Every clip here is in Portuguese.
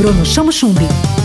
Bruno Chamo Chumbi.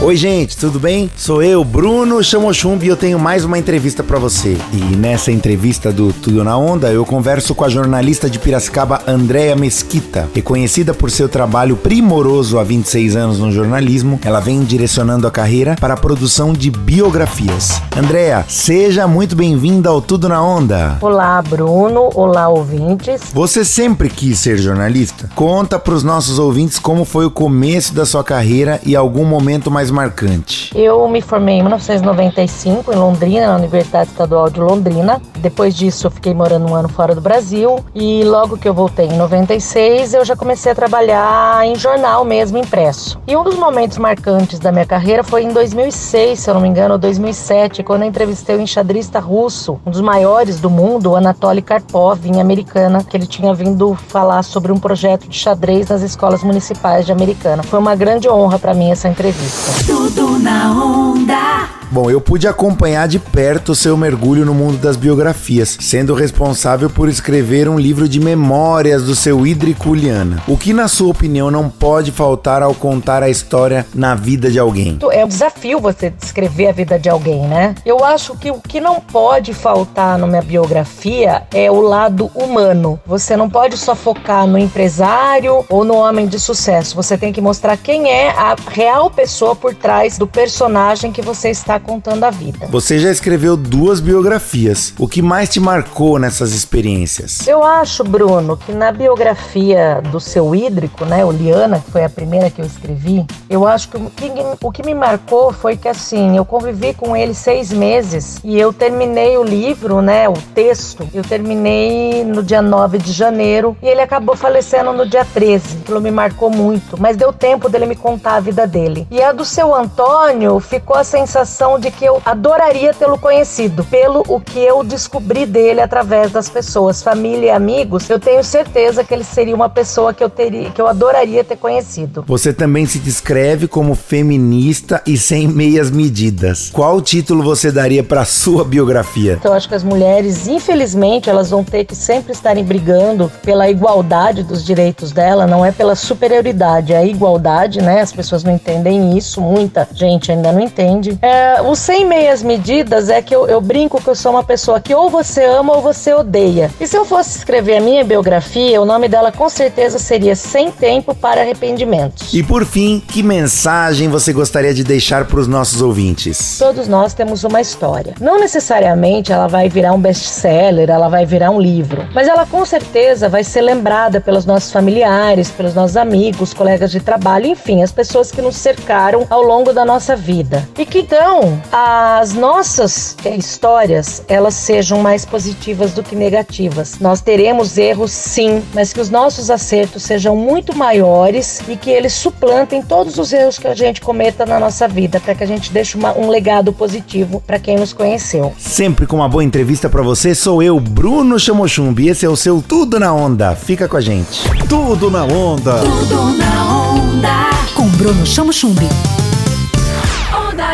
Oi, gente, tudo bem? Sou eu, Bruno Chamochumbi, e eu tenho mais uma entrevista para você. E nessa entrevista do Tudo na Onda, eu converso com a jornalista de Piracicaba, Andréa Mesquita. Reconhecida por seu trabalho primoroso há 26 anos no jornalismo, ela vem direcionando a carreira para a produção de biografias. Andréa, seja muito bem-vinda ao Tudo na Onda. Olá, Bruno. Olá, ouvintes. Você sempre quis ser jornalista? Conta para os nossos ouvintes como foi o começo da sua carreira e algum momento mais mais marcante? Eu me formei em 1995 em Londrina, na Universidade Estadual de Londrina. Depois disso, eu fiquei morando um ano fora do Brasil e logo que eu voltei em 96, eu já comecei a trabalhar em jornal mesmo, impresso. E um dos momentos marcantes da minha carreira foi em 2006, se eu não me engano, ou 2007, quando eu entrevistei o enxadrista russo, um dos maiores do mundo, Anatoly Karpov, em Americana, que ele tinha vindo falar sobre um projeto de xadrez nas escolas municipais de Americana. Foi uma grande honra para mim essa entrevista. Tudo na onda. Bom, eu pude acompanhar de perto seu mergulho no mundo das biografias, sendo responsável por escrever um livro de memórias do seu Hídrico Uliana. O que, na sua opinião, não pode faltar ao contar a história na vida de alguém? É um desafio você descrever a vida de alguém, né? Eu acho que o que não pode faltar na minha biografia é o lado humano. Você não pode só focar no empresário ou no homem de sucesso. Você tem que mostrar quem é a real pessoa por trás do personagem que você está contando a vida. Você já escreveu duas biografias. O que mais te marcou nessas experiências? Eu acho, Bruno, que na biografia do seu hídrico, né, o Liana, que foi a primeira que eu escrevi, eu acho que o que, o que me marcou foi que assim, eu convivi com ele seis meses e eu terminei o livro, né, o texto, eu terminei no dia 9 de janeiro e ele acabou falecendo no dia 13. Aquilo me marcou muito, mas deu tempo dele me contar a vida dele. E a do seu Antônio ficou a sensação de que eu adoraria tê-lo conhecido, pelo o que eu descobri dele através das pessoas, família e amigos. Eu tenho certeza que ele seria uma pessoa que eu teria, que eu adoraria ter conhecido. Você também se descreve como feminista e sem meias medidas. Qual título você daria para sua biografia? Então, eu acho que as mulheres, infelizmente, elas vão ter que sempre estarem brigando pela igualdade dos direitos dela, não é pela superioridade, é a igualdade, né? As pessoas não entendem isso, muita gente ainda não entende. É, o sem meias medidas é que eu, eu, brinco que eu sou uma pessoa que ou você ama ou você odeia. E se eu fosse escrever a minha biografia, o nome dela com certeza seria Sem Tempo para Arrependimentos. E por fim, que mensagem você gostaria de deixar para os nossos ouvintes? Todos nós temos uma história. Não necessariamente ela vai virar um best-seller, ela vai virar um livro, mas ela com certeza vai ser lembrada pelos nossos familiares, pelos nossos amigos, colegas de trabalho, enfim, as pessoas que nos cercaram ao longo da nossa vida. E que então as nossas é, histórias elas sejam mais positivas do que negativas. Nós teremos erros sim, mas que os nossos acertos sejam muito maiores e que eles suplantem todos os erros que a gente cometa na nossa vida, para que a gente deixe uma, um legado positivo para quem nos conheceu. Sempre com uma boa entrevista para você, sou eu, Bruno Chamochumbi. Esse é o seu Tudo na Onda. Fica com a gente. Tudo na Onda. Tudo na onda. Com Bruno Chamochumbi.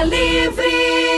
Livre!